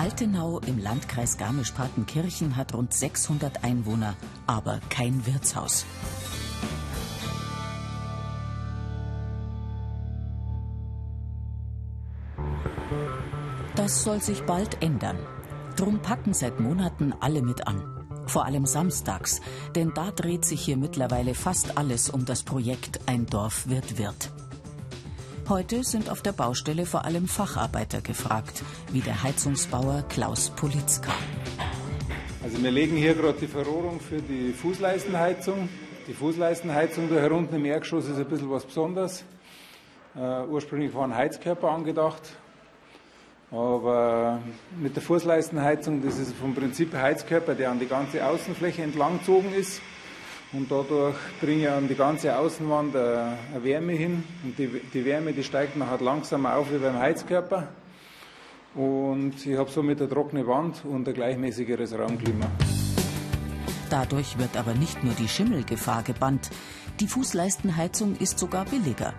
Altenau im Landkreis Garmisch-Partenkirchen hat rund 600 Einwohner, aber kein Wirtshaus. Das soll sich bald ändern. Drum packen seit Monaten alle mit an. Vor allem samstags, denn da dreht sich hier mittlerweile fast alles um das Projekt Ein Dorf wird Wirt. Heute sind auf der Baustelle vor allem Facharbeiter gefragt, wie der Heizungsbauer Klaus Politzka. Also wir legen hier gerade die Verrohrung für die Fußleistenheizung. Die Fußleistenheizung da herunten im Erdgeschoss ist ein bisschen was Besonderes. Uh, ursprünglich war ein Heizkörper angedacht, aber mit der Fußleistenheizung, das ist vom Prinzip Heizkörper, der an die ganze Außenfläche entlanggezogen ist. Und dadurch bringe ich an die ganze Außenwand eine Wärme hin. Und die, die Wärme, die steigt nachher langsamer auf wie beim Heizkörper. Und ich habe somit eine trockene Wand und ein gleichmäßigeres Raumklima. Dadurch wird aber nicht nur die Schimmelgefahr gebannt. Die Fußleistenheizung ist sogar billiger.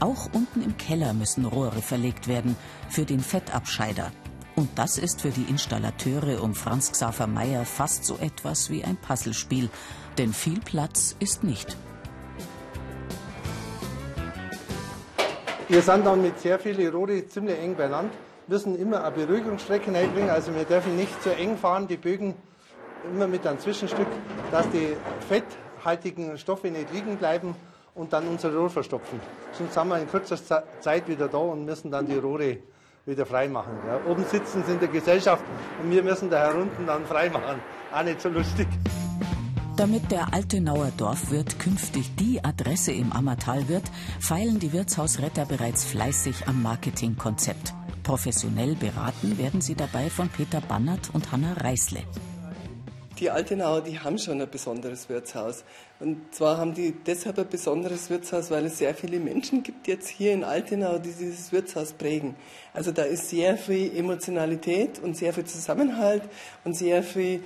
Auch unten im Keller müssen Rohre verlegt werden für den Fettabscheider. Und das ist für die Installateure um Franz Xaver Meyer fast so etwas wie ein Puzzlespiel, denn viel Platz ist nicht. Wir sind dann mit sehr vielen Rohre ziemlich eng beieinander, müssen immer eine Beruhigungsstrecke reinbringen, also wir dürfen nicht zu eng fahren, die Bögen immer mit einem Zwischenstück, dass die fetthaltigen Stoffe nicht liegen bleiben und dann unser Rohr verstopfen. Sonst sind wir in kürzester Zeit wieder da und müssen dann die Rohre wieder freimachen. Ja. Oben sitzen sie in der Gesellschaft und wir müssen da herunten dann freimachen. Auch nicht so lustig. Damit der Altenauer Dorfwirt künftig die Adresse im Ammertal wird, feilen die Wirtshausretter bereits fleißig am Marketingkonzept. Professionell beraten werden sie dabei von Peter Bannert und Hanna Reißle. Die Altenauer, die haben schon ein besonderes Wirtshaus. Und zwar haben die deshalb ein besonderes Wirtshaus, weil es sehr viele Menschen gibt jetzt hier in Altenau, die dieses Wirtshaus prägen. Also da ist sehr viel Emotionalität und sehr viel Zusammenhalt und sehr viel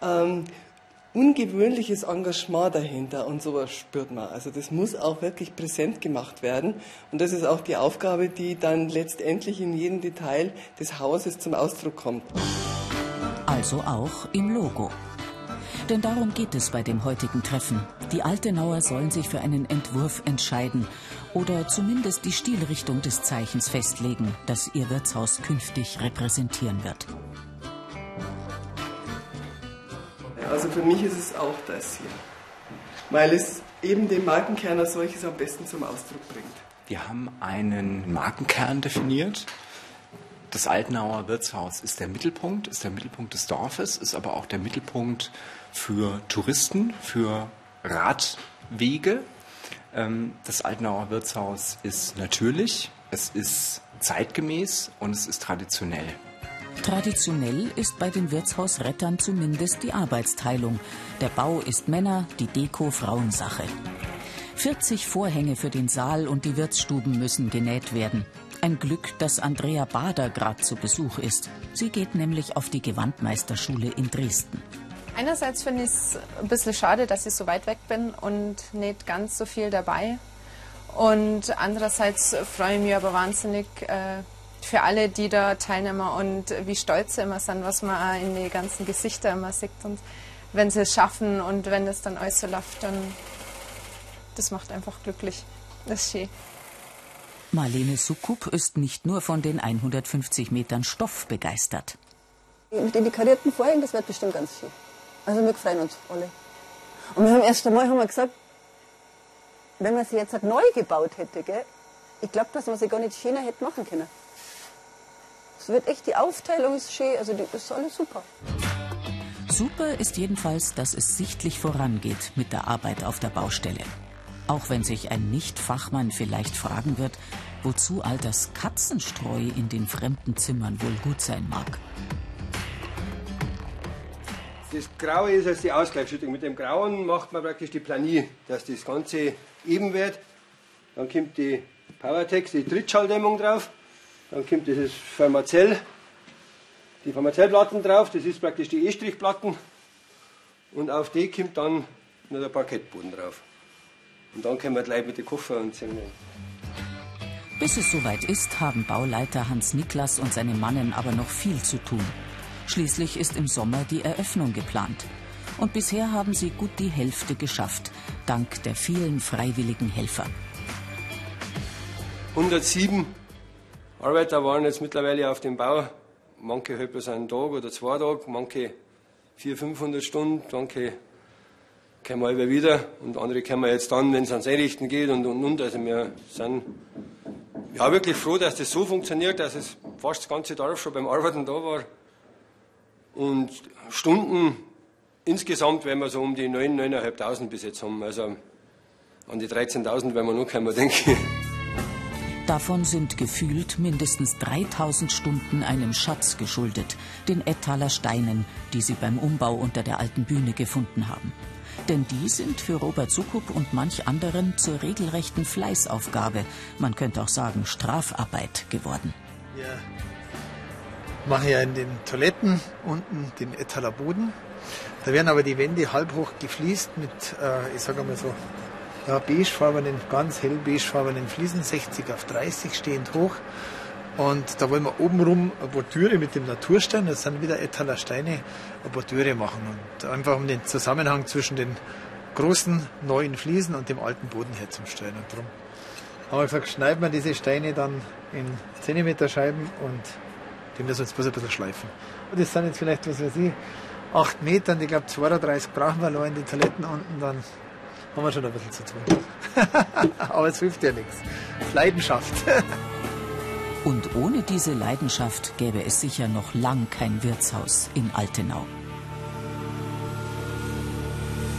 ähm, ungewöhnliches Engagement dahinter und sowas spürt man. Also das muss auch wirklich präsent gemacht werden und das ist auch die Aufgabe, die dann letztendlich in jedem Detail des Hauses zum Ausdruck kommt. Also auch im Logo. Denn darum geht es bei dem heutigen Treffen. Die Altenauer sollen sich für einen Entwurf entscheiden oder zumindest die Stilrichtung des Zeichens festlegen, das ihr Wirtshaus künftig repräsentieren wird. Also für mich ist es auch das hier, weil es eben den Markenkern als solches am besten zum Ausdruck bringt. Wir haben einen Markenkern definiert, das Altenauer Wirtshaus ist der Mittelpunkt, ist der Mittelpunkt des Dorfes, ist aber auch der Mittelpunkt für Touristen, für Radwege. Ähm, das Altenauer Wirtshaus ist natürlich, es ist zeitgemäß und es ist traditionell. Traditionell ist bei den Wirtshausrettern zumindest die Arbeitsteilung. Der Bau ist Männer, die Deko Frauensache. 40 Vorhänge für den Saal und die Wirtsstuben müssen genäht werden. Ein Glück, dass Andrea Bader gerade zu Besuch ist. Sie geht nämlich auf die Gewandmeisterschule in Dresden. Einerseits finde ich es ein bisschen schade, dass ich so weit weg bin und nicht ganz so viel dabei. Und andererseits freue ich mich aber wahnsinnig äh, für alle, die da teilnehmen und wie stolz sie immer sind, was man auch in die ganzen Gesichter immer sieht. Und wenn sie es schaffen und wenn das dann alles so läuft, dann das macht einfach glücklich. Das ist schön. Marlene Sukup ist nicht nur von den 150 Metern Stoff begeistert. Mit den karierten Vorhängen, das wird bestimmt ganz schön. Also wir freuen uns alle. Und wir haben erst einmal haben wir gesagt, wenn man sie jetzt halt neu gebaut hätte, gell, ich glaube, dass man sie gar nicht schöner hätte machen können. Es wird echt, die Aufteilung ist schön, also das ist alles super. Super ist jedenfalls, dass es sichtlich vorangeht mit der Arbeit auf der Baustelle. Auch wenn sich ein Nicht-Fachmann vielleicht fragen wird, wozu all das Katzenstreu in den fremden Zimmern wohl gut sein mag. Das Graue ist also die Ausgleichsschüttung. Mit dem Grauen macht man praktisch die Planie, dass das Ganze eben wird. Dann kommt die Powertex, die Trittschalldämmung drauf. Dann kommt dieses Pharmazell, die Pharmazellplatten drauf. Das ist praktisch die E-Strichplatten. Und auf die kommt dann noch der Parkettboden drauf. Und dann können wir gleich mit den Koffer und singen. Bis es soweit ist, haben Bauleiter Hans Niklas und seine Mannen aber noch viel zu tun. Schließlich ist im Sommer die Eröffnung geplant. Und bisher haben sie gut die Hälfte geschafft, dank der vielen freiwilligen Helfer. 107 Arbeiter waren jetzt mittlerweile auf dem Bau. Manche halt bloß einen Tag oder zwei Tage, manche 400, 500 Stunden, manche kommen wir wieder und andere kommen jetzt dann, wenn es ans Einrichten geht und und und. Also wir sind ja, wirklich froh, dass das so funktioniert, dass es fast das ganze Dorf schon beim Arbeiten da war. Und Stunden insgesamt werden wir so um die 9.000, 9.500 bis jetzt haben. Also an die 13.000 werden wir noch kommen, denke ich. Davon sind gefühlt mindestens 3000 Stunden einem Schatz geschuldet, den Ettaler Steinen, die sie beim Umbau unter der alten Bühne gefunden haben. Denn die sind für Robert Sukup und manch anderen zur regelrechten Fleißaufgabe, man könnte auch sagen Strafarbeit geworden. Wir machen ja in den Toiletten unten den Etaler Boden. Da werden aber die Wände halb hoch gefliest mit, äh, ich sage mal so, ja, beigefarbenen, ganz hell beigefarbenen Fliesen, 60 auf 30 stehend hoch. Und da wollen wir obenrum eine Bordüre mit dem Naturstein, das sind wieder Etaler Steine, eine Bordüre machen. Und einfach um den Zusammenhang zwischen den großen neuen Fliesen und dem alten Boden herzustellen. Und darum haben wir gesagt, schneiden wir diese Steine dann in Zentimeter Scheiben und die müssen wir jetzt bloß ein bisschen schleifen. Und das sind jetzt vielleicht, was weiß ich, 8 Meter, und ich glaube 32 brauchen wir noch in die Toiletten unten, dann haben wir schon ein bisschen zu tun. Aber es hilft ja nichts. Leidenschaft. Und ohne diese Leidenschaft gäbe es sicher noch lang kein Wirtshaus in Altenau.